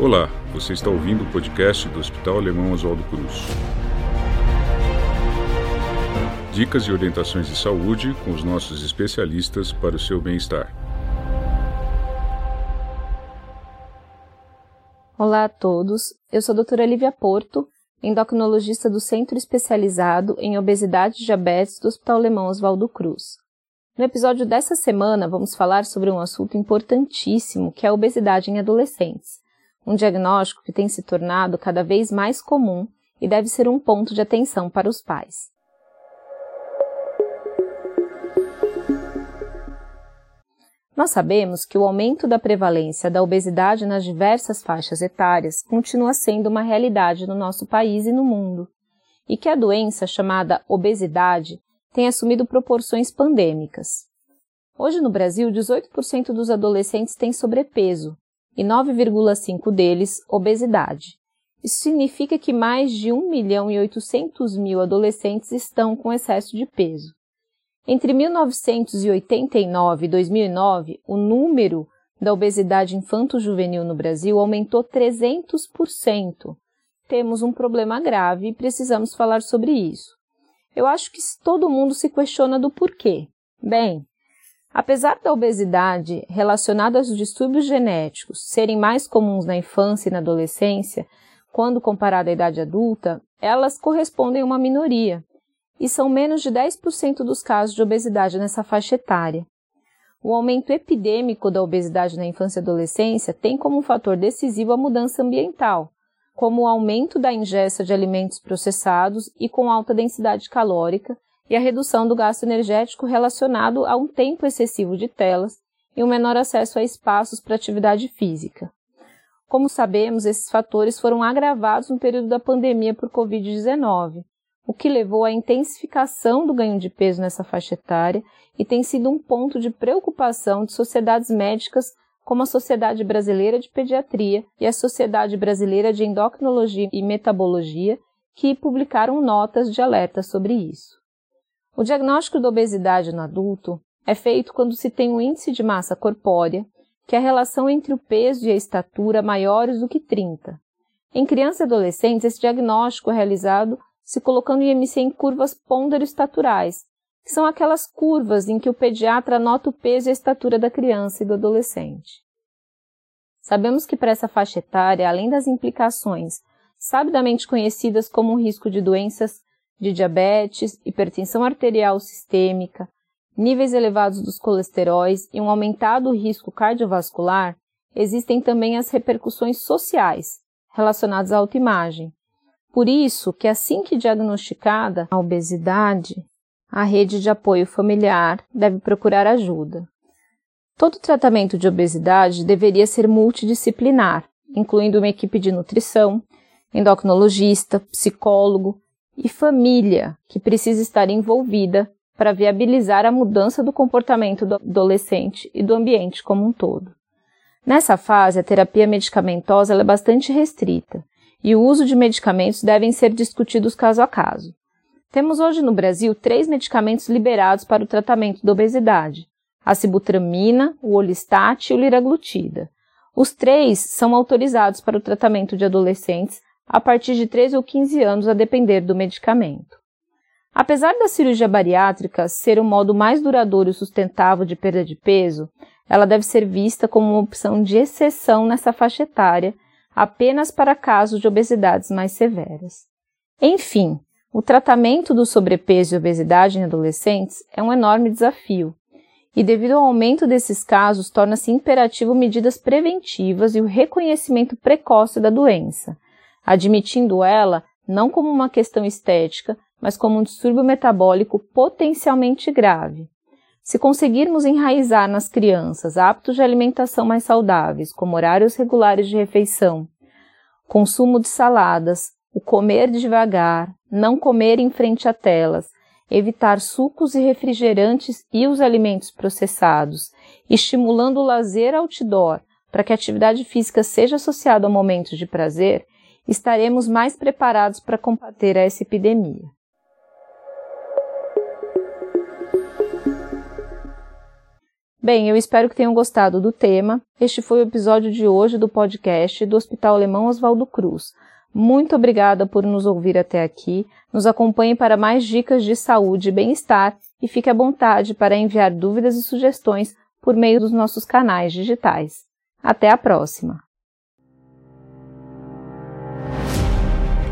Olá, você está ouvindo o podcast do Hospital Alemão Oswaldo Cruz. Dicas e orientações de saúde com os nossos especialistas para o seu bem-estar. Olá a todos, eu sou a doutora Lívia Porto, endocrinologista do Centro Especializado em Obesidade e Diabetes do Hospital Alemão Oswaldo Cruz. No episódio dessa semana, vamos falar sobre um assunto importantíssimo que é a obesidade em adolescentes um diagnóstico que tem se tornado cada vez mais comum e deve ser um ponto de atenção para os pais. Nós sabemos que o aumento da prevalência da obesidade nas diversas faixas etárias continua sendo uma realidade no nosso país e no mundo, e que a doença chamada obesidade tem assumido proporções pandêmicas. Hoje no Brasil, 18% dos adolescentes têm sobrepeso, e 9,5 deles obesidade. Isso significa que mais de 1 milhão e 800 mil adolescentes estão com excesso de peso. Entre 1989 e 2009, o número da obesidade infanto-juvenil no Brasil aumentou 300%. Temos um problema grave e precisamos falar sobre isso. Eu acho que todo mundo se questiona do porquê. Bem, Apesar da obesidade relacionada aos distúrbios genéticos serem mais comuns na infância e na adolescência, quando comparada à idade adulta, elas correspondem a uma minoria e são menos de 10% dos casos de obesidade nessa faixa etária. O aumento epidêmico da obesidade na infância e adolescência tem como fator decisivo a mudança ambiental, como o aumento da ingesta de alimentos processados e com alta densidade calórica, e a redução do gasto energético relacionado a um tempo excessivo de telas e um menor acesso a espaços para atividade física. Como sabemos, esses fatores foram agravados no período da pandemia por Covid-19, o que levou à intensificação do ganho de peso nessa faixa etária e tem sido um ponto de preocupação de sociedades médicas como a Sociedade Brasileira de Pediatria e a Sociedade Brasileira de Endocrinologia e Metabologia, que publicaram notas de alerta sobre isso. O diagnóstico da obesidade no adulto é feito quando se tem um índice de massa corpórea, que é a relação entre o peso e a estatura maiores do que 30. Em crianças e adolescentes, esse diagnóstico é realizado se colocando o IMC em curvas pondero-estaturais, que são aquelas curvas em que o pediatra anota o peso e a estatura da criança e do adolescente. Sabemos que para essa faixa etária, além das implicações sabidamente conhecidas como risco de doenças de diabetes, hipertensão arterial sistêmica, níveis elevados dos colesteróis e um aumentado risco cardiovascular, existem também as repercussões sociais relacionadas à autoimagem. Por isso que assim que diagnosticada a obesidade, a rede de apoio familiar deve procurar ajuda. Todo tratamento de obesidade deveria ser multidisciplinar, incluindo uma equipe de nutrição, endocrinologista, psicólogo, e família, que precisa estar envolvida para viabilizar a mudança do comportamento do adolescente e do ambiente como um todo. Nessa fase, a terapia medicamentosa é bastante restrita e o uso de medicamentos devem ser discutidos caso a caso. Temos hoje no Brasil três medicamentos liberados para o tratamento da obesidade: a sibutramina, o olistat e o liraglutida. Os três são autorizados para o tratamento de adolescentes a partir de 13 ou 15 anos, a depender do medicamento. Apesar da cirurgia bariátrica ser o modo mais duradouro e sustentável de perda de peso, ela deve ser vista como uma opção de exceção nessa faixa etária, apenas para casos de obesidades mais severas. Enfim, o tratamento do sobrepeso e obesidade em adolescentes é um enorme desafio, e devido ao aumento desses casos, torna-se imperativo medidas preventivas e o reconhecimento precoce da doença, admitindo ela não como uma questão estética, mas como um distúrbio metabólico potencialmente grave. Se conseguirmos enraizar nas crianças hábitos de alimentação mais saudáveis, como horários regulares de refeição, consumo de saladas, o comer devagar, não comer em frente a telas, evitar sucos e refrigerantes e os alimentos processados, estimulando o lazer outdoor para que a atividade física seja associada a momentos de prazer, estaremos mais preparados para combater essa epidemia. Bem, eu espero que tenham gostado do tema. Este foi o episódio de hoje do podcast do Hospital Alemão Oswaldo Cruz. Muito obrigada por nos ouvir até aqui. Nos acompanhe para mais dicas de saúde e bem-estar e fique à vontade para enviar dúvidas e sugestões por meio dos nossos canais digitais. Até a próxima!